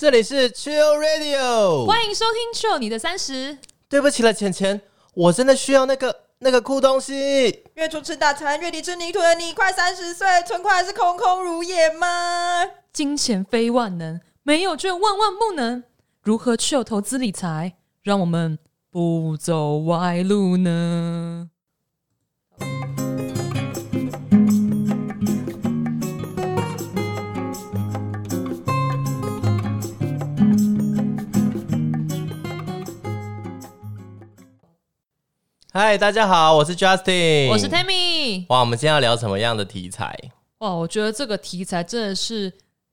这里是 Chill Radio，欢迎收听 Chill 你的三十。对不起了，钱钱，我真的需要那个那个酷东西。月初吃大餐，月底吃泥土的你，快三十岁，存款还是空空如也吗？金钱非万能，没有却万万不能。如何 Chill 投资理财，让我们不走歪路呢？嗨，大家好，我是 Justin，我是 Tammy。哇，我们今天要聊什么样的题材？哇，我觉得这个题材真的是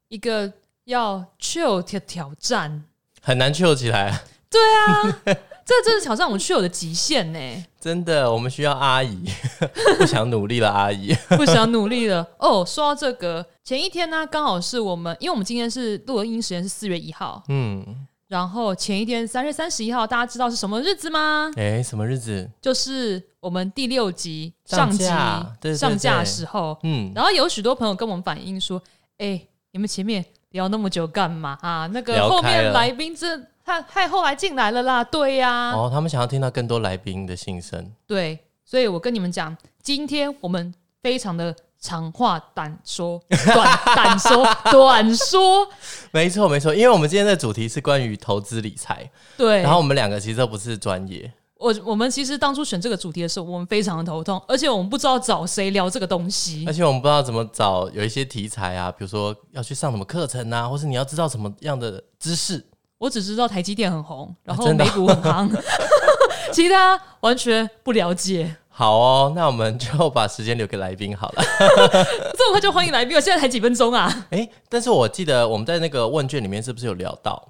一个要 chill 的挑战。很难 chill 起来。对啊，这真是挑战我们 chill 的极限呢。真的，我们需要阿姨，不想努力了，阿姨 不想努力了。哦，说到这个，前一天呢，刚好是我们，因为我们今天是录音时间是四月一号，嗯，然后前一天三月三十一号，大家知道是什么日子吗？哎，什么日子？就是我们第六集上集架上架的对时候，嗯，然后有许多朋友跟我们反映说：“哎、你们前面聊那么久干嘛啊？那个聊后面来宾这太太后来进来了啦，对呀、哦，他们想要听到更多来宾的心声。对，所以我跟你们讲，今天我们非常的长话短说，短短说短说，没错，没错，因为我们今天的主题是关于投资理财，对。然后我们两个其实都不是专业，我我们其实当初选这个主题的时候，我们非常的头痛，而且我们不知道找谁聊这个东西而。且我们不知道怎么找有一些题材啊，比如说要去上什么课程啊，或是你要知道什么样的知识。我只知道台积电很红，然后美股很夯，其他完全不了解。好哦，那我们就把时间留给来宾好了。这么快就欢迎来宾我，现在才几分钟啊？诶，但是我记得我们在那个问卷里面是不是有聊到，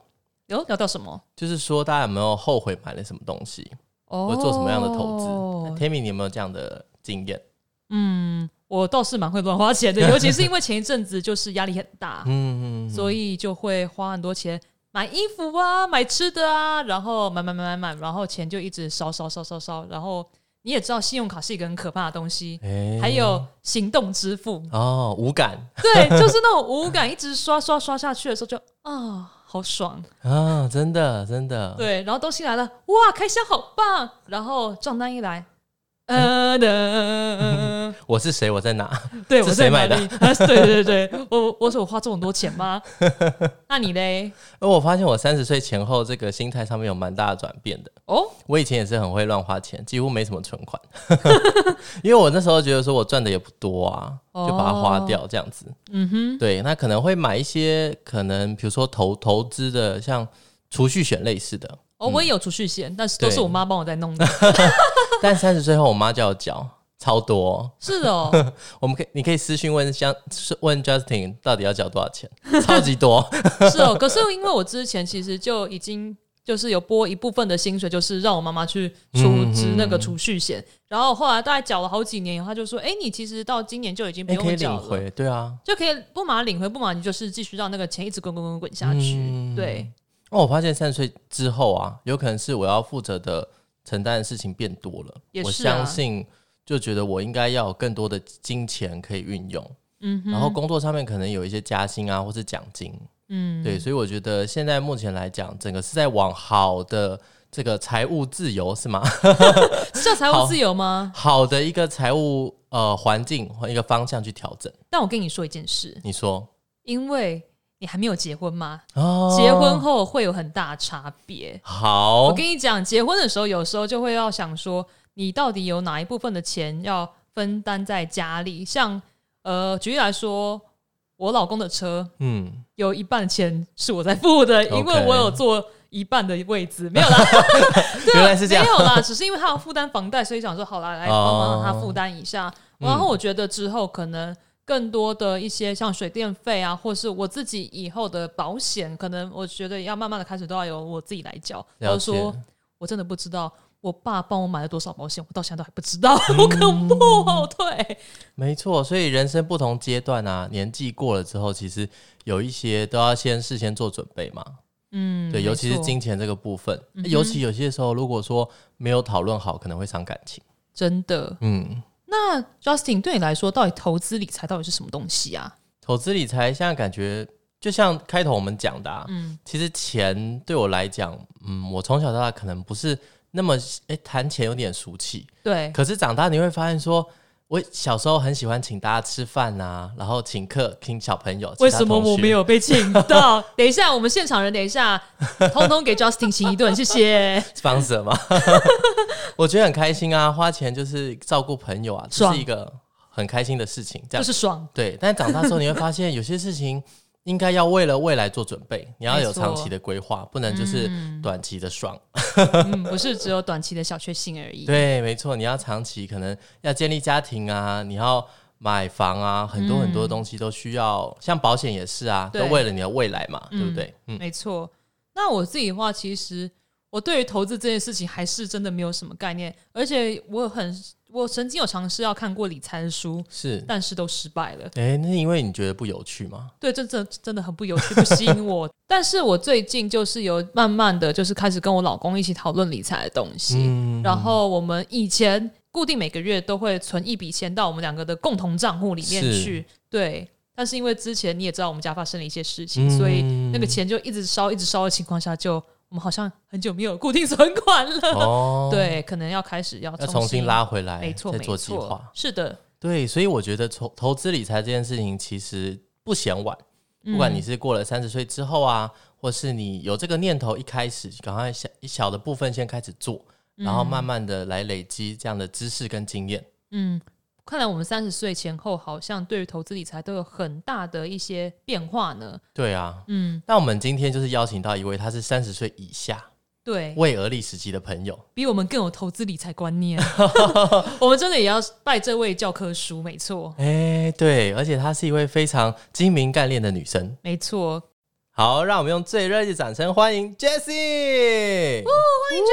有聊到什么？就是说大家有没有后悔买了什么东西，哦或做什么样的投资、t a m m y 你有没有这样的经验？嗯，我倒是蛮会乱花钱的，尤其是因为前一阵子就是压力很大，嗯嗯，所以就会花很多钱买衣服啊、买吃的啊，然后买买买买买，然后钱就一直烧烧烧烧烧，然后你也知道信用卡是一个很可怕的东西，诶还有行动支付，哦，无感。对，就是那种无感，一直刷刷刷下去的时候就啊。好爽，啊，真的真的，对，然后东西来了，哇，开箱好棒，然后账单一来，呃的，我是谁？我在哪？对，是我在哪谁买的对对对，我我说我花这么多钱吗？那你嘞？而我发现我三十岁前后这个心态上面有蛮大的转变的。哦，我以前也是很会乱花钱，几乎没什么存款，因为我那时候觉得说我赚的也不多啊，就把它花掉这样子。嗯哼，对，那可能会买一些可能比如说投投资的，像储蓄险类似的。哦，我也有储蓄险，但是都是我妈帮我在弄的。但三十岁后，我妈叫我缴超多。是哦，我们可以，你可以私讯问相问 Justin 到底要缴多少钱，超级多。是哦。可是因为我之前其实就已经就是有拨一部分的薪水，就是让我妈妈去出支那个储蓄险，然后后来大概缴了好几年以后，她就说：“哎，你其实到今年就已经不你、可以用缴了。”领回，对啊。就可以不马上领回，不马上你就是继续让那个钱一直滚滚滚滚下去。嗯对，哦，我发现三十岁之后啊，有可能是我要负责的承担的事情变多了。我相信，就觉得我应该要有更多的金钱可以运用，嗯哼，然后工作上面可能有一些加薪啊，或是奖金。嗯，对，所以我觉得现在目前来讲，整个是在往好的这个财务自由是吗？是叫财务自由吗？好的一个财务呃环境和一个方向去调整。但我跟你说一件事，你说因为你还没有结婚吗，哦。结婚后会有很大差别。好。我跟你讲，结婚的时候有时候就会要想说，你到底有哪一部分的钱要分担在家里？像呃，举例来说，我老公的车嗯，有一半钱是我在付的，因为我有坐一半的位置，没有啦，对啊原来是这样。没有啦，只是因为他要负担房贷，所以想说好啦，来帮忙他负担一下。嗯。然后我觉得之后可能更多的一些像水电费啊，或是我自己以后的保险，可能我觉得要慢慢的开始都要由我自己来缴。了解我说我真的不知道。我爸帮我买了多少保险，我到现在都还不知道，好恐怖哦！对，没错，所以人生不同阶段啊，年纪过了之后，其实有一些都要先事先做准备嘛。嗯，对，尤其是金钱这个部分，嗯尤其有些时候，如果说没有讨论好，可能会伤感情。真的。嗯，那 Justin 对你来说，到底投资理财到底是什么东西啊？投资理财现在感觉就像开头我们讲的、啊，嗯，其实钱对我来讲，嗯，我从小到大可能不是那么诶谈钱有点俗气，对，可是长大你会发现说。我小时候很喜欢请大家吃饭呐、然后请客，请小朋友。为什么我没有被请到？等一下，我们现场人，等一下，通通给 Justin 请一顿，谢谢。sponsor 吗？我觉得很开心啊，花钱就是照顾朋友啊，这爽是一个很开心的事情。这样就是爽，对，但长大之后你会发现，有些事情应该要为了未来做准备，你要有长期的规划，不能就是短期的爽。嗯，不是只有短期的小确幸而已。对，没错，你要长期，可能要建立家庭啊，你要买房啊，很多很多东西都需要，像保险也是啊，都为了你的未来嘛，对不嗯对？嗯，没错。那我自己的话，其实我对于投资这件事情还是真的没有什么概念，而且我很，我曾经有尝试要看过理财的书，是。但是都失败了。哎，那是因为你觉得不有趣吗？对，这这真的很不有趣，不吸引我。但是我最近就是有慢慢的就是开始跟我老公一起讨论理财的东西，嗯然后我们以前固定每个月都会存一笔钱到我们两个的共同账户里面去，对。但是因为之前你也知道我们家发生了一些事情，嗯所以那个钱就一直烧，一直烧的情况下，就我们好像很久没有固定存款了。哦，，对，可能要开始要要重新拉回来，没错，没再做计错。划，。是的，对，所以我觉得投投资理财这件事情其实不嫌晚，不管你嗯是过了三十岁之后啊，或是你有这个念头，一开始赶快小一小的部分先开始做，然后慢慢的来累积这样的知识跟经验。嗯，看来我们三十岁前后好像对于投资理财都有很大的一些变化呢。对啊，嗯，那我们今天就是邀请到一位他是三十岁以下对，未而立时期的朋友，比我们更有投资理财观念。我们真的也要拜这位教科书，没错，哎，对，而且她是一位非常精明干练的女生。没错。好，让我们用最热烈的掌声欢迎 Jessie。欢迎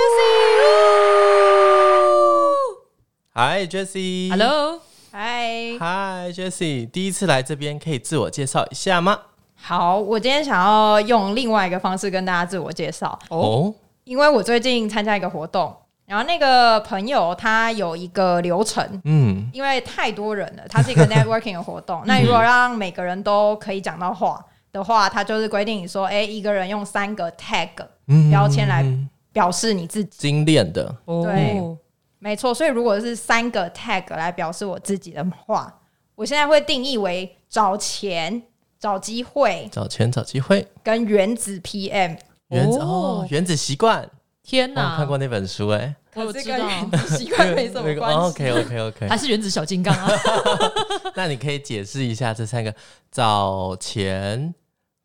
嗨，Jessie。Jessie，Hello，嗨，嗨，Jessie，第一次来这边，可以自我介绍一下吗？好，我今天想要用另外一个方式跟大家自我介绍，哦，因为我最近参加一个活动，然后那个朋友他有一个流程，嗯，因为太多人了，它是一个 networking 的活动。那如果让每个人都可以讲到话的话，他就是规定你说，哎、一个人用三个 tag 嗯。标签来表示你自己。精炼的，对。哦，没错，所以如果是三个 tag 来表示我自己的话，我现在会定义为找钱、找机会找钱找机会，跟原子 PM。原子哦哦，原子习惯，我天哪，看过那本书哎，可是我知道，跟原子习惯没什么关系。OK OK OK，还是原子小金刚啊？那你可以解释一下这三个：找钱、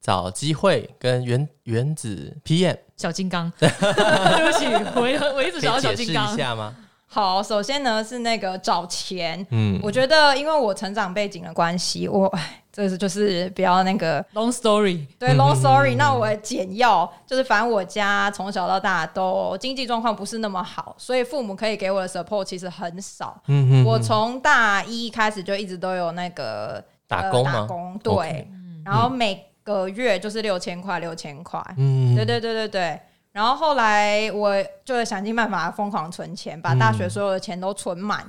找机会跟原原子 PM，小金刚，对不起，我我一直可想要以解释一小金刚。下吗？好，首先呢是那个找钱，嗯，我觉得因为我成长背景的关系，我哎，这是就是比较那个 Long story，对 long story，、那我简要就是，反正我家从小到大都经济状况不是那么好，所以父母可以给我的 support 其实很少。嗯我从大一开始就一直都有那个打工？呃打工对。然后每个月就是六千块，六千块。嗯，对对对对对。然后后来我就想尽办法疯狂存钱，把大学所有的钱都存满，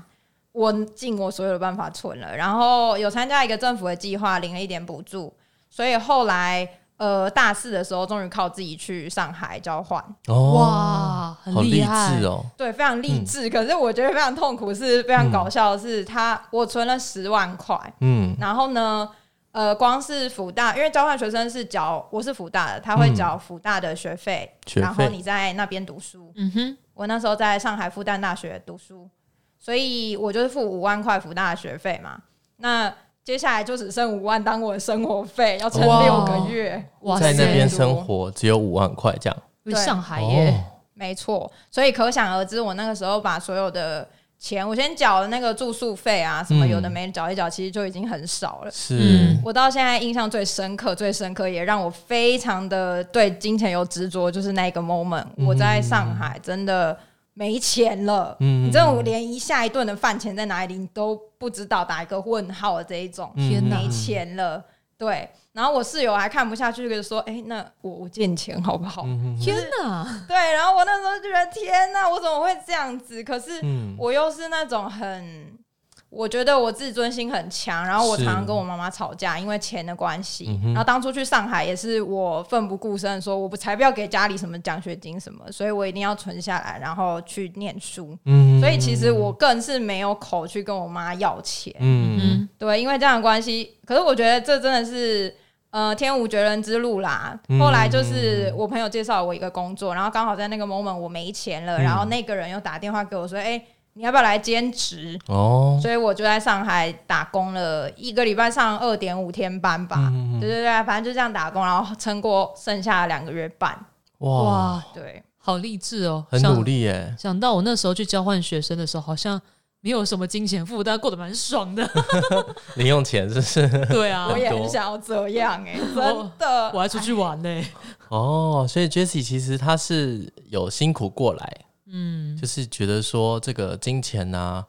我尽我所有的办法存了。然后有参加一个政府的计划，领了一点补助，所以后来呃大四的时候，终于靠自己去上海交换。哦，哇，很好励害志哦，对，非常励志。可是我觉得非常痛苦，是非常搞笑的是，他我存了十万块，嗯，然后呢，呃，光是福大，因为交换学生是缴，我是福大的，他会缴福大的学费，学然后你在那边读书。嗯哼，我那时候在上海复旦大学读书，所以我就是付五万块福大的学费嘛。那接下来就只剩五万当我的生活费，要撑六个月。哇。在那边生活只有五万块这样，上海耶，哦没错，所以可想而知，我那个时候把所有的钱，我先缴了那个住宿费啊，什么嗯有的没的缴一缴，其实就已经很少了。是。嗯，我到现在印象最深刻、最深刻，也让我非常的对金钱有执着，就是那个 moment，、我在上海真的没钱了。嗯你这种连一下一顿的饭钱在哪里，你都不知道，打一个问号的这一种，嗯天哪。没钱了。对，然后我室友还看不下去，就说：“哎、那我我借你钱好不好？”嗯天哪，对，然后我那时候就觉得天哪，我怎么会这样子？可是嗯我又是那种很我觉得我自尊心很强，然后我常常跟我妈妈吵架，因为钱的关系。嗯然后当初去上海也是我奋不顾身说，我不才不要给家里什么奖学金什么，所以我一定要存下来，然后去念书。嗯所以其实我更是没有口去跟我妈要钱。嗯嗯，对，因为这样的关系，可是我觉得这真的是呃天无绝人之路啦。嗯后来就是我朋友介绍我一个工作，然后刚好在那个 moment 我没钱了，嗯然后那个人又打电话给我说：“哎、你要不要来兼职？”哦，所以我就在上海打工了一个礼拜，上二点五天班吧。嗯对对对，反正就这样打工，然后撑过剩下的两个月半。哇，哇，对，好励志哦，很努力耶，想到我那时候去交换学生的时候，好像没有什么金钱负担，过得蛮爽的。零用钱是不是？对啊，我也很想要这样哎、真的。我还出去玩呢、哦，所以 Jessie 其实她是有辛苦过来，嗯，就是觉得说这个金钱呐、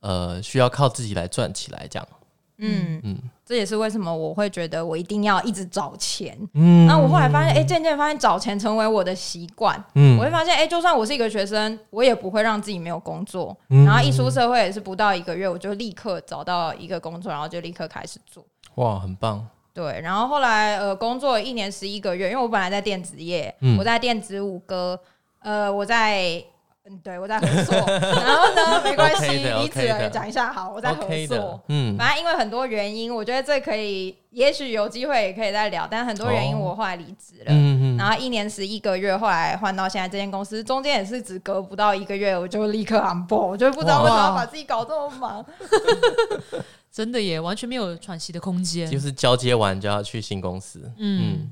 呃，需要靠自己来赚起来，这样。嗯嗯这也是为什么我会觉得我一定要一直找钱。嗯然后我后来发现，哎、渐渐发现找钱成为我的习惯。嗯我会发现，哎、就算我是一个学生，我也不会让自己没有工作。嗯然后一出社会也是不到一个月，我就立刻找到一个工作，然后就立刻开始做。哇，很棒，对，然后后来呃，工作一年十一个月，因为我本来在电子业，嗯我在电子五哥，呃，我在。嗯，对，我在合作，然后呢，没关系了也讲一下好，我在合作，，嗯反正因为很多原因，我觉得这可以，也许有机会也可以再聊。但很多原因，哦我后来离职了。嗯嗯然后一年十一个月，后来换到现在这间公司，中间也是只隔不到一个月，我就立刻 on board，我就不知道为什么要把自己搞这么忙。真的耶，完全没有喘息的空间。就是交接完就要去新公司，嗯，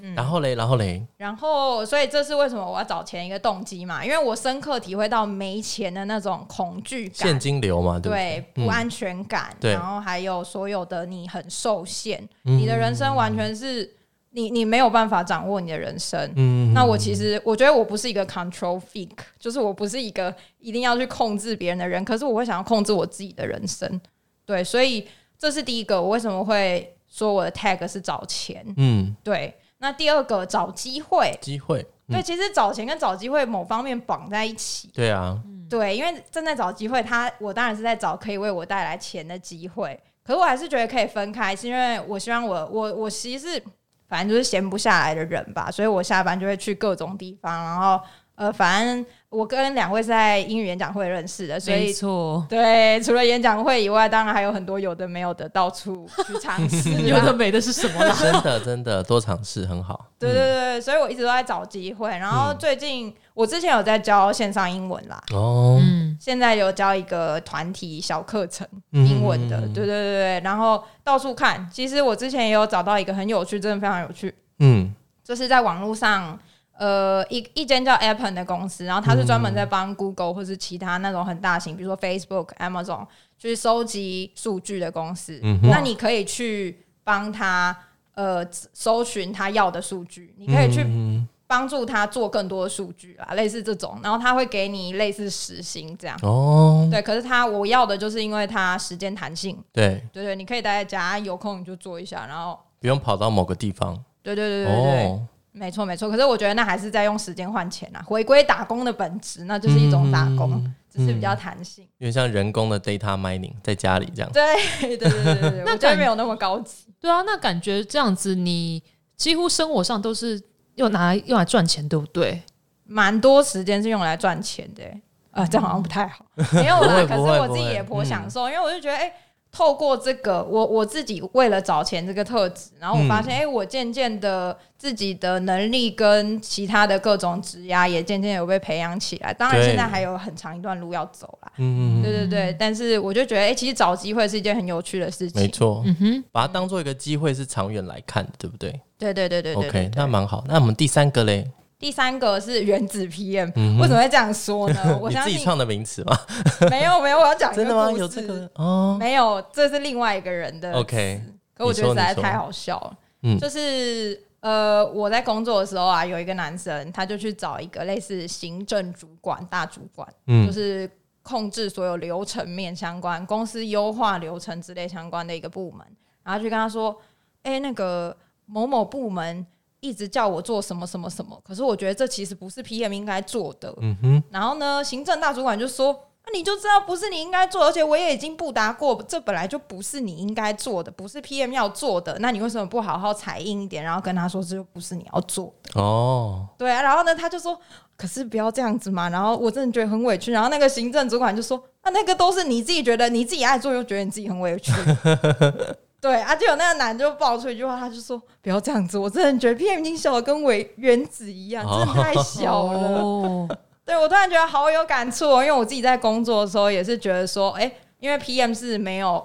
嗯，然后嘞，然后嘞，然后，所以这是为什么我要找钱一个动机嘛？因为我深刻体会到没钱的那种恐惧感现。金流嘛，对不安全感，对然后还有所有的你很受限，嗯你的人生完全是你你没有办法掌握你的人生。嗯那我其实我觉得我不是一个 control freak，就是我不是一个一定要去控制别人的人，可是我会想要控制我自己的人生。对，所以这是第一个，我为什么会说我的 tag 是找钱？嗯，对，那第二个找机会。机会，嗯对，其实找钱跟找机会某方面绑在一起。对啊，对，因为正在找机会，他我当然是在找可以为我带来钱的机会，可是我还是觉得可以分开，是因为我希望我我我其实是反正就是闲不下来的人吧，所以我下班就会去各种地方，然后呃，反正我跟两位是在英语演讲会认识的，所以错，对，除了演讲会以外，当然还有很多有的没有的到处去尝试。啊，有的没的是什么啦？真的真的多尝试很好，对对对，所以我一直都在找机会，然后嗯。最近、我之前有在教线上英文啦，哦，嗯，现在有教一个团体小课程。嗯。英文的，对对对对，然后到处看。其实我之前也有找到一个很有趣，真的非常有趣，嗯。就是在网络上，呃，一一间叫 Appen 的公司，然后它是专门在帮 Google 或是其他那种很大型，比如说 Facebook、Amazon 去收集数据的公司。嗯哼。那你可以去帮他呃搜寻他要的数据，你可以去嗯帮助他做更多的数据啊，类似这种，然后他会给你类似时薪这样。哦，对，可是他我要的就是因为它时间弹性，对，对对，你可以待在家，有空你就做一下，然后不用跑到某个地方，对对对对对，哦，没错没错。可是我觉得那还是在用时间换钱啊，回归打工的本质，那就是一种打工，嗯只是比较弹性。有点像人工的 data mining，在家里这样，对 对对对对对，那我觉得没有那么高级。对啊，那感觉这样子，你几乎生活上都是用拿来用来赚钱，对不对？蛮多时间是用来赚钱的、欸，啊，这样好像不太好。没有啦，可是我自己也颇嗯享受，因为我就觉得，哎、透过这个，我我自己为了找钱这个特质，然后我发嗯现，哎、我渐渐的自己的能力跟其他的各种职涯也渐渐有被培养起来。当然，对现在还有很长一段路要走啦。嗯，对对对，但是我就觉得，哎、其实找机会是一件很有趣的事情。没错，嗯哼，把它当做一个机会是长远来看的，对不对对对对对对对？OK，那蛮好。那我们第三个嘞，第三个是原子 PM，、嗯为什么会这样说呢？我你相信自己创的名词吗？没有没有，我要讲一真的吗？故有这个哦没有，这是另外一个人的。，OK，可我觉得实在太好笑了。嗯就是呃，我在工作的时候啊，有一个男生，他就去找一个类似行政主管、大主管，嗯就是控制所有流程面相关、公司优化流程之类相关的一个部门，然后去跟他说：“哎、那个某某部门一直叫我做什么什么什么，可是我觉得这其实不是 PM 应该做的。嗯哼，然后呢，行政大主管就说：“那你就知道不是你应该做，而且我也已经不答过，这本来就不是你应该做的，不是 PM 要做的，那你为什么不好好采印一点，然后跟他说这就不是你要做的？哦，对啊，然后呢，他就说，可是不要这样子嘛，然后我真的觉得很委屈，然后那个行政主管就说，啊，那个都是你自己觉得你自己爱做，又觉得你自己很委屈。对啊，就有那个男就爆出一句话，他就说不要这样子，我真的觉得 PM 已经小的跟微原子一样，真的太小了。哦，对我突然觉得好有感触哦，因为我自己在工作的时候也是觉得说，哎、因为 PM 是没有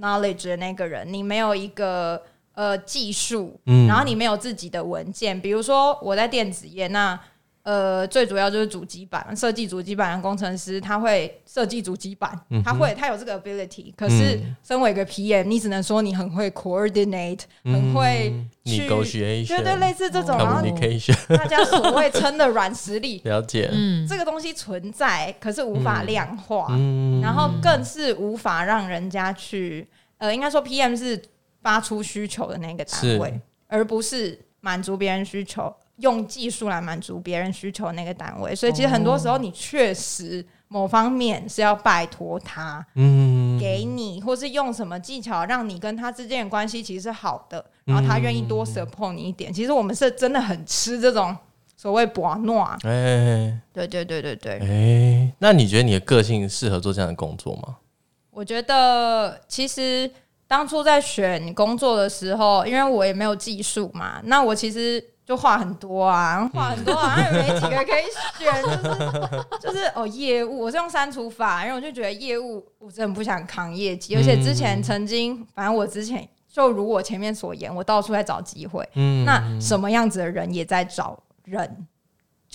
knowledge 的那个人，你没有一个呃技术，嗯然后你没有自己的文件，比如说我在电子业，那呃最主要就是主机板，设计主机板的工程师他会设计主机板，嗯他会他有这个 ability，可是嗯。身为一个 PM，你只能说你很会 coordinate，很会嗯去 negotiation，对对类似这种，然后 communication，大家所谓称的软实力，了解，嗯，这个东西存在，可是无法量化，嗯。然后更是无法让人家去，呃，应该说 PM 是发出需求的那个单位，而不是满足别人需求，用技术来满足别人需求的那个单位。所以其实很多时候你确实某方面是要拜托他嗯给你，或是用什么技巧让你跟他之间的关系其实是好的，然后他愿意多 support 你一点。其实我们是真的很吃这种所谓博诺，哎对对对对对。哎，那你觉得你的个性适合做这样的工作吗？我觉得其实当初在选工作的时候，因为我也没有技术嘛，那我其实就话很多啊，话很多啊，也没几个可以选，就是就是哦业务，我是用删除法，因为我就觉得业务我真的不想扛业绩，而且之前曾经，反正我之前就如我前面所言，我到处在找机会，嗯那什么样子的人也在找人，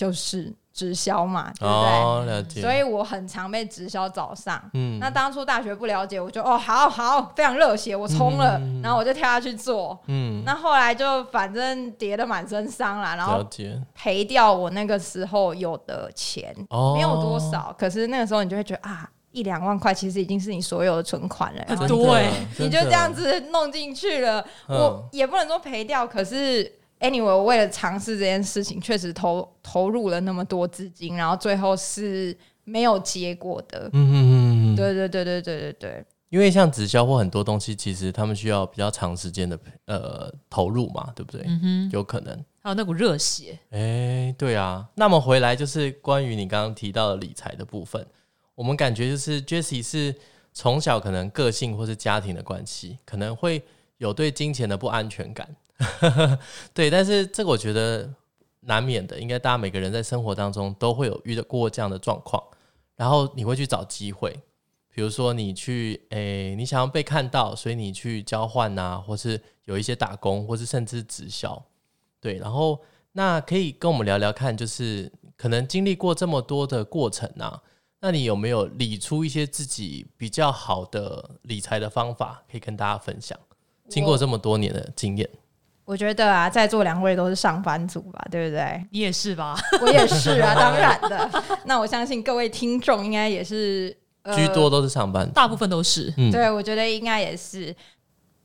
就是直销嘛，对不对？哦，了解，所以我很常被直销找上。嗯。那当初大学不了解，我就哦好好非常热血，我冲了，嗯然后我就跳下去做。嗯，那后来就反正跌得满身伤啦，然了后解，赔掉我那个时候有的钱，哦，没有多少，可是那个时候你就会觉得啊，一两万块其实已经是你所有的存款了，然后很多欸你就这样，子弄进去了，嗯。我也不能说赔掉，可是 anyway，我为了尝试这件事情，确实投投入了那么多资金，然后最后是没有结果的。嗯嗯嗯嗯，对对对对对对对，因为像直销或很多东西，其实他们需要比较长时间的呃投入嘛，对不对？嗯哼，有可能。还有那股热血，哎，对啊。那么回来就是关于你刚刚提到的理财的部分，我们感觉就是 Jessie 是从小可能个性或是家庭的关系，可能会有对金钱的不安全感。对，但是这个我觉得难免的，应该大家每个人在生活当中都会有遇到过这样的状况，然后你会去找机会，比如说你去诶、你想要被看到，所以你去交换啊，或是有一些打工，或是甚至直销，对，然后那可以跟我们聊聊看，就是可能经历过这么多的过程啊，那你有没有理出一些自己比较好的理财的方法，可以跟大家分享？经过这么多年的经验，我觉得啊，在座两位都是上班族吧，对不对？你也是吧？我也是啊，当然的。那我相信各位听众应该也是、呃居多都是上班族，大部分都是，嗯，对，我觉得应该也是。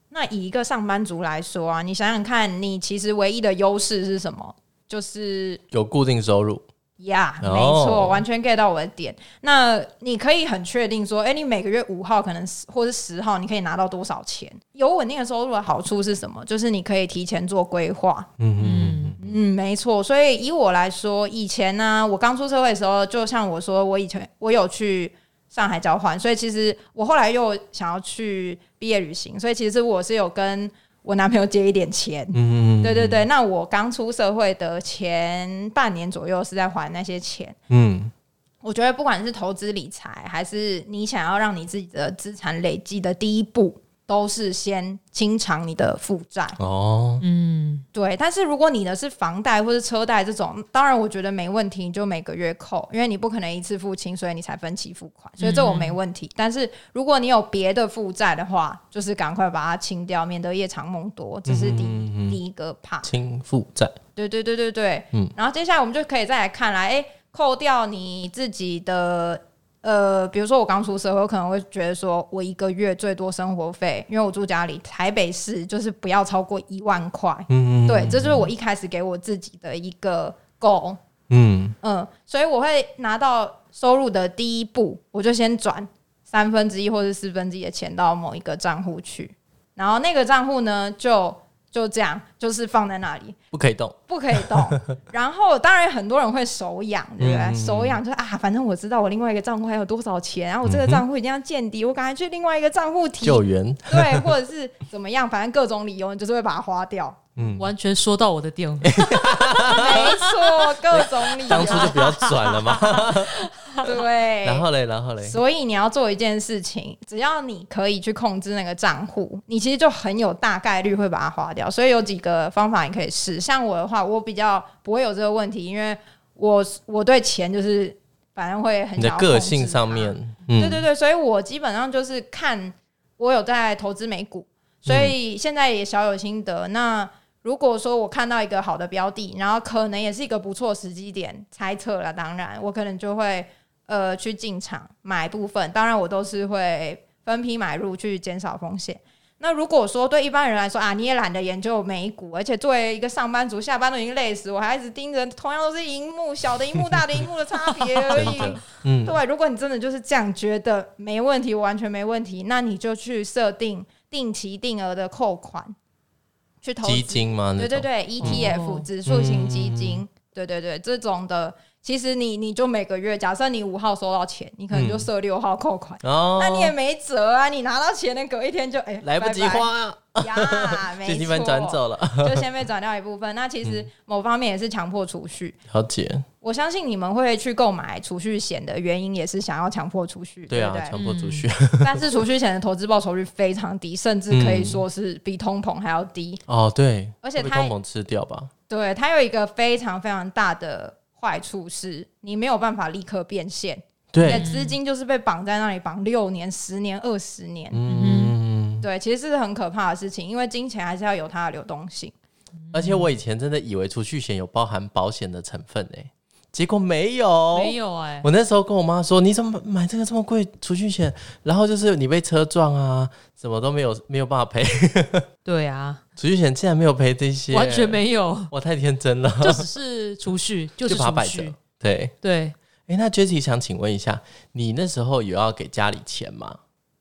那以一个上班族来说啊，你想想看，你其实唯一的优势是什么？就是有固定收入，呀哦没错，完全 get 到我的点。那你可以很确定说，哎、你每个月五号可能十或是十号，你可以拿到多少钱？有稳定的收入的好处是什么？就是你可以提前做规划。嗯嗯，嗯，没错。所以以我来说，以前呢，我刚出社会的时候，就像我说，我以前我有去上海交换，所以其实我后来又想要去毕业旅行，所以其实我是有跟我男朋友借一点钱。嗯对对，对，那我刚出社会的前半年左右是在还那些钱。嗯我觉得不管是投资理财，还是你想要让你自己的资产累积的第一步，都是先清偿你的负债。哦，嗯，对，但是如果你的是房贷或是车贷这种，当然我觉得没问题，你就每个月扣，因为你不可能一次付清，所以你才分期付款，所以这我没问题。但是如果你有别的负债的话，就是赶快把它清掉，免得夜长梦多，这是第一、嗯嗯嗯第一个 part。轻负债，对对对对对，嗯然后接下来我们就可以再来看来，哎，扣掉你自己的。呃，比如说我刚出社会，我可能会觉得说，我一个月最多生活费，因为我住家里，台北市就是不要超过一万块。嗯对，这就是我一开始给我自己的一个 goal。嗯，嗯，所以我会拿到收入的第一步，我就先转三分之一或者四分之一的钱到某一个账户去，然后那个账户呢就就这样，就是放在那里，不可以动。不可以动。然后当然很多人会手痒，对不对？嗯手痒就是啊，反正我知道我另外一个账户还有多少钱，然后我这个账户一定要见底，我赶快去另外一个账户提，救援，对，或者是怎么样，反正各种理由，你就是会把它花掉。嗯，完全说到我的点。没错，各种理由。当初就不要转了嘛。对，然后嘞，然后嘞，所以你要做一件事情，只要你可以去控制那个账户，你其实就很有大概率会把它花掉。所以有几个方法你可以试。像我的话，我比较不会有这个问题，因为我我对钱就是反正会很你的个性上面，嗯，对对对，所以我基本上就是看我有在投资美股，所以现在也小有心得。那如果说我看到一个好的标的，然后可能也是一个不错时机点，猜测了，当然我可能就会呃去进场买部分，当然我都是会分批买入去减少风险。那如果说对一般人来说啊，你也懒得研究美股，而且作为一个上班族，下班都已经累死，我还一直盯着同样都是荧幕，小的荧幕、大的荧幕的差别而已。嗯，对，如果你真的就是这样觉得没问题，完全没问题，那你就去设定定期定额的扣款，去投资基金吗？对对对，ETF、哦。指数型基金，对对对，这种的，其实你你就每个月，假设你五号收到钱，你可能就嗯设六号扣款，哦，那你也没辙啊，你拿到钱的隔一天就哎、来不及花啊，呀，没就已经被转错，走了。就先被转掉一部分。那其实嗯。某方面也是强迫储蓄。了解，我相信你们会去购买储蓄险的原因，也是想要强迫储蓄，对啊？强迫储蓄。但是储蓄险的投资报酬率非常低，甚至可以说是比通膨还要低。哦，对，而且它通膨吃掉吧？对，它有一个非常非常大的坏处是，你没有办法立刻变现，你的对，资金就是被绑在那里，绑六年、十年、二十年。嗯，对，其实是很可怕的事情，因为金钱还是要有它的流动性。而且我以前真的以为储蓄险有包含保险的成分诶，结果没有，没。有哎、我那时候跟我妈说：“你怎么买这个这么贵储蓄险？然后就是你被车撞啊，什么都没有，没有办法赔。对啊，储蓄险竟然没有赔这些，完全，没有，我太天真了，就只是储蓄，就是储蓄。。对，对，哎，那 Jessie 想请问一下，你那时候有要给家里钱吗？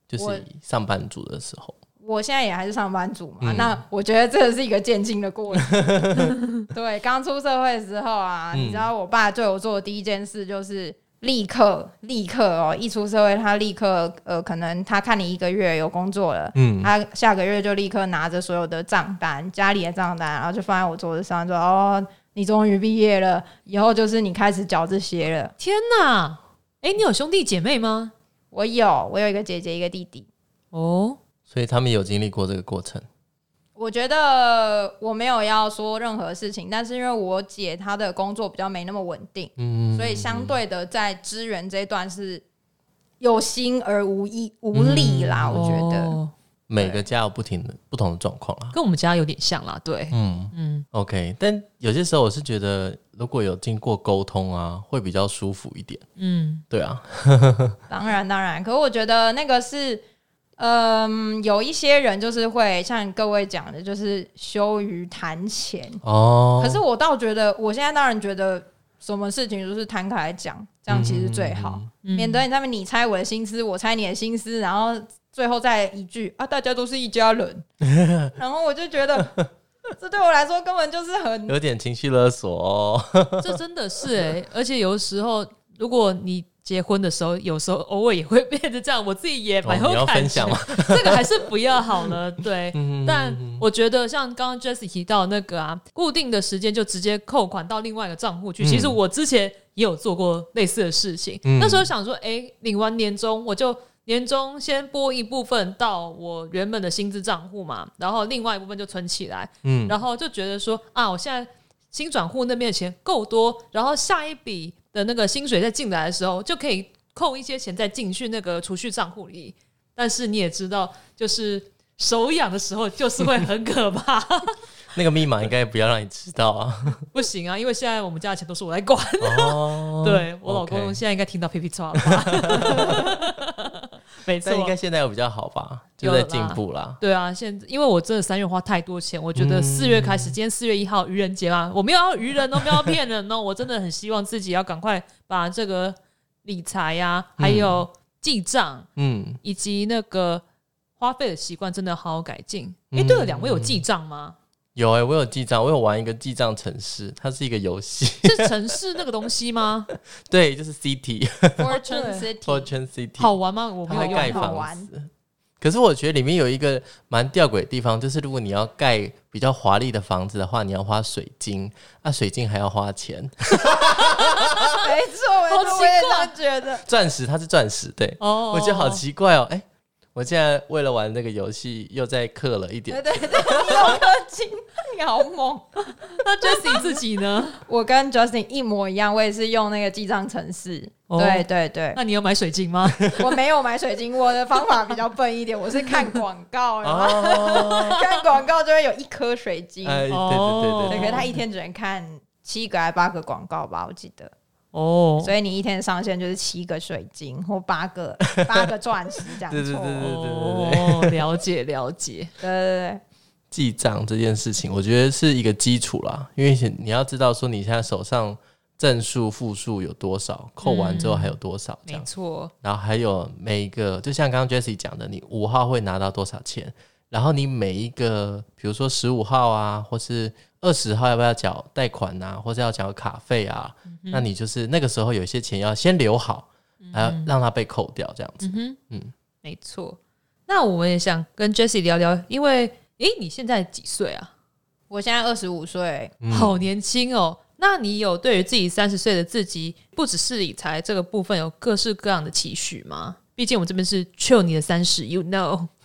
就是上班族的时候，我现在也还是上班族嘛，嗯那我觉得这是一个渐进的过程。对，刚出社会的时候啊，嗯你知道我爸对我做的第一件事就是立刻立刻哦，一出社会他立刻呃，可能他看你一个月有工作了。嗯，他下个月就立刻拿着所有的账单，家里的账单，然后就放在我桌子上，说：“哦，你终于毕业了，以后就是你开始缴这些了。天哪！哎、你有兄弟姐妹吗？”我有，我有一个姐姐，一个弟弟。哦，所以他们有经历过这个过程。我觉得我没有要说任何事情，但是因为我姐她的工作比较没那么稳定，嗯，所以相对的在支援这一段是有心而无意无力啦。我觉得，哦每个家有不停的不同的状况啊。跟我们家有点像啦。对，嗯嗯，，OK，但有些时候我是觉得，如果有经过沟通啊，会比较舒服一点。嗯，对啊，当然当然，可是我觉得那个是。嗯，有一些人就是会像各位讲的，就是羞于谈钱。哦，可是我倒觉得，我现在当然觉得什么事情都是摊开来讲，这样其实最好。嗯免得你在那边你猜我的心思，我猜你的心思，然后最后再一句啊，大家都是一家人，然后我就觉得这对我来说根本就是很有点情绪勒索哦。这真的是哎、而且有时候如果你结婚的时候，有时候偶尔也会变成这样，我自己也蛮有感觉。分享吗？这个还是不要好了，对。嗯但我觉得像刚刚 Jessie 提到那个啊，固定的时间就直接扣款到另外一个账户去。嗯其实我之前也有做过类似的事情，嗯那时候想说，哎、领完年终我就年终先拨一部分到我原本的薪资账户嘛，然后另外一部分就存起来，嗯然后就觉得说啊，我现在新转户那边的钱够多，然后下一笔的那个薪水在进来的时候，就可以扣一些钱再进去那个储蓄账户里。但是你也知道，就是手痒的时候，就是会很可怕。那个密码应该不要让你知道啊。不行啊，因为现在我们家的钱都是我来管。哦，对我老公现在应该听到屁屁错了？没错但，应该现在有比较好吧，就在进步啦。对啊，现在因为我真的三月花太多钱，我觉得四月开始，今天四月一号愚人节嘛，我没有要愚人哦，没有要骗人哦，我真的很希望自己要赶快把这个理财呀、还有记账嗯，以及那个花费的习惯，真的好好改进。哎、对了，两位有记账吗？有哎、我有记账，我有玩一个记账城市，它是一个游戏，是城市那个东西吗？对，就是 City，Fortune City，Fortune City，好玩吗？我。会盖房子。可是我觉得里面有一个蛮吊诡的地方，就是如果你要盖比较华丽的房子的话，你要花水晶，那、水晶还要花钱。没错，没错，我也这怪样觉得。钻石它是钻石，对，哦我觉得好奇怪哦。哎、我现在为了玩那个游戏，又再氪了一点对。对 对，你有氪金，你好猛！那 Justin 自己呢？我跟 Justin 一模一样，我也是用那个记账程式。哦对对对，那你有买水晶吗？我没有买水晶，我的方法比较笨一点，我是看广告，然后哦，看广告就会有一颗水晶。哎，对对，对对可是他一天只能看七个还八个广告吧，我记得。哦，所以你一天上线就是七个水晶或八个 八个钻石这样对对对。对对哦，了解了解。对对对，记账这件事情，我觉得是一个基础啦，因为你要知道说你现在手上正数、负数有多少，扣完之后还有多少这样，没错，然后还有每一个，就像刚刚 Jessie 讲的，你五号会拿到多少钱，然后你每一个，比如说十五号啊，或是二十号要不要缴贷款啊，或者要缴卡费啊，那你就是那个时候有一些钱要先留好，还要让它被扣掉这样子。嗯，嗯没错。那我们也想跟 Jessie 聊聊，因为诶，你现在几岁啊？我现在二十五岁，嗯好年轻哦。那你有对于自己三十岁的自己，不只是理财这个部分，有各式各样的期许吗？毕竟我们这边是 chill 你的三十，you know。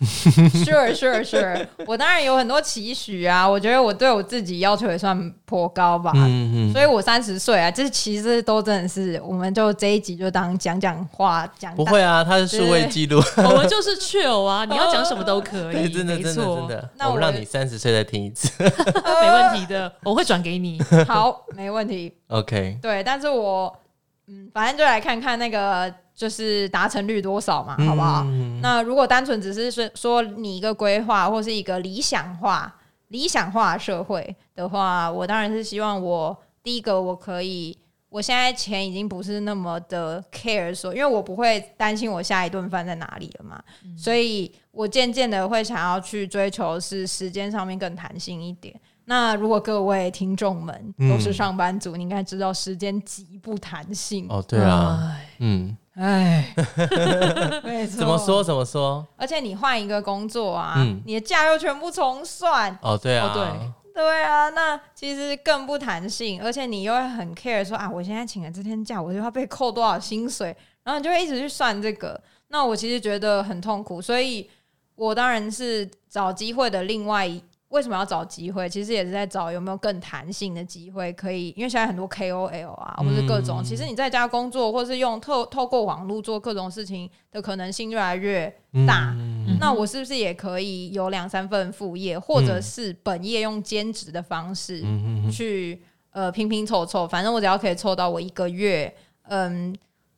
sure sure sure，我当然有很多期许啊，我觉得我对我自己要求也算颇高吧。嗯嗯，所以我三十岁啊，这其实都真的是，我们就这一集就当讲讲话，讲不会啊，它是数位记录，我们就是 chill 啊，你要讲什么都可以，真的真的真的，那我我们让你三十岁再听一次 没问题的，我会转给你。好，没问题。，OK，对，但是我嗯，反正就来看看那个就是达成率多少嘛，好不好？嗯那如果单纯只是说说你一个规划或是一个理想化、理想化社会的话，我当然是希望我第一个我可以，我现在钱已经不是那么的 care 说，因为我不会担心我下一顿饭在哪里了嘛，所以我渐渐的会想要去追求是时间上面更弹性一点。那如果各位听众们都是嗯。上班族，你应该知道时间极不弹性。哦，对啊，哎，嗯，哎，没错怎么说？怎么说？而且你换一个工作啊，嗯你的假又全部重算。哦，对啊，哦对对啊，那其实更不弹性，而且你又会很 care 说啊，我现在请了这天假，我就要被扣多少薪水，然后你就会一直去算这个。那我其实觉得很痛苦，所以我当然是找机会的另外一。为什么要找机会？其实也是在找有没有更弹性的机会，可以，因为现在很多 KOL 啊，或者各种，嗯。其实你在家工作，或是用透透过网络做各种事情的可能性越来越大。嗯。那我是不是也可以有两三份副业，或者是本业用兼职的方式去呃拼拼凑凑，反正我只要可以凑到我一个月，嗯，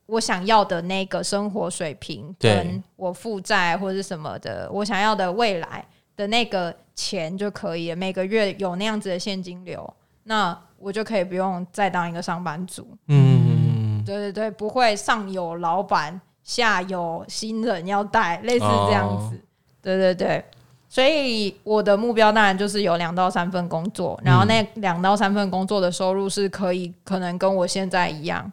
我想要的那个生活水平，跟我负债或者是什么的，我想要的未来的那个钱就可以了，每个月有那样子的现金流，那我就可以不用再当一个上班族。嗯，对对对，不会上有老板，下有新人要带，类似这样子。哦对对对，所以我的目标当然就是有两到三份工作，然后那两到三份工作的收入是可以可能跟我现在一样，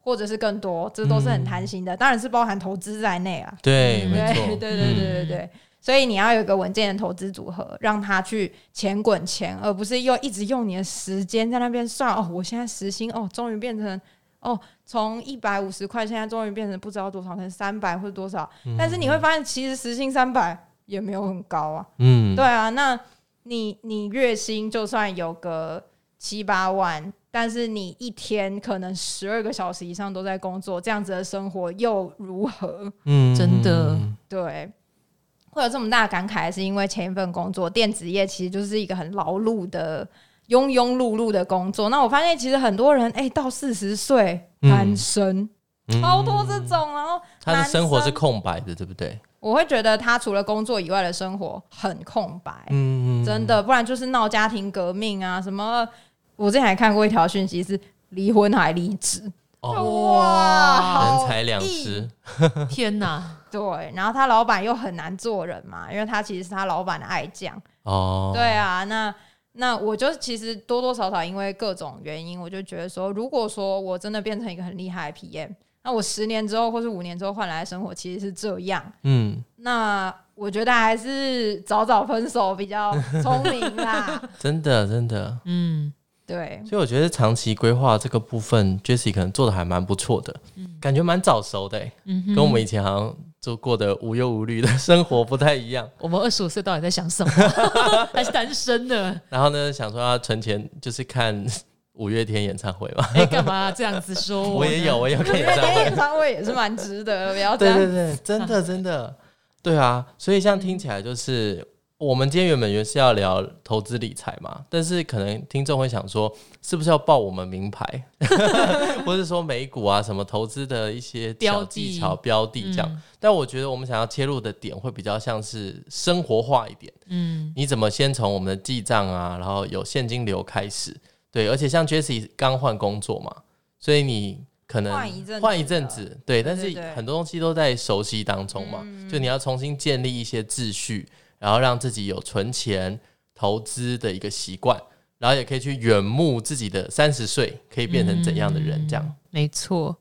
或者是更多，这都是很贪心的，当然是包含投资在内啊。对没错，对对对对对。所以你要有一个稳健的投资组合，让他去钱滚钱，而不是又一直用你的时间在那边算哦。我现在时薪哦，终于变成哦，从一百五十块，现在终于变成不知道多少，可能三百或者多少。但是你会发现，其实时薪三百也没有很高啊。嗯，对啊，那你你月薪就算有个七八万，但是你一天可能十二个小时以上都在工作，这样子的生活又如何？嗯真的对，会有这么大的感慨，是因为前一份工作电子业其实就是一个很劳碌的、庸庸碌碌的工作。那我发现其实很多人哎、到四十岁单身，嗯超多这种，然后他的生活是空白的，对不对？我会觉得他除了工作以外的生活很空白，嗯，真的，不然就是闹家庭革命啊什么。我之前还看过一条讯息是离婚还离职，哦，哇，人财两失，天哪！对，然后他老板又很难做人嘛，因为他其实是他老板的爱将。哦，对啊，那那我就其实多多少少因为各种原因，我就觉得说，如果说我真的变成一个很厉害的 PM，那我十年之后或是五年之后换来的生活其实是这样，嗯，那我觉得还是早早分手比较聪明啦。真的真的，嗯，对，所以我觉得长期规划这个部分，Jessie 可能做的还蛮不错的，感觉蛮早熟的欸，嗯跟我们以前好像就过得无忧无虑的生活不太一样。我们二十五岁到底在想什么？还是单身呢？然后呢，想说要存钱，就是看五月天演唱会嘛。哎，干嘛这样子说？我也有，我也有看因演唱会为演。唱会也是蛮值得的，不要这样。对对对，真的真的，对啊。所以这样听起来就是，我们今天原本原是要聊投资理财嘛，但是可能听众会想说，是不是要报我们名牌，或者说美股啊什么投资的一些小技巧标的这样？嗯。但我觉得我们想要切入的点会比较像是生活化一点。嗯。你怎么先从我们的记账啊，然后有现金流开始？对，而且像 Jessie 刚换工作嘛，所以你可能换一阵子对，但是很多东西都在熟悉当中嘛，就你要重新建立一些秩序，然后让自己有存钱、投资的一个习惯，然后也可以去远目自己的三十岁可以变成怎样的人，这样。没错。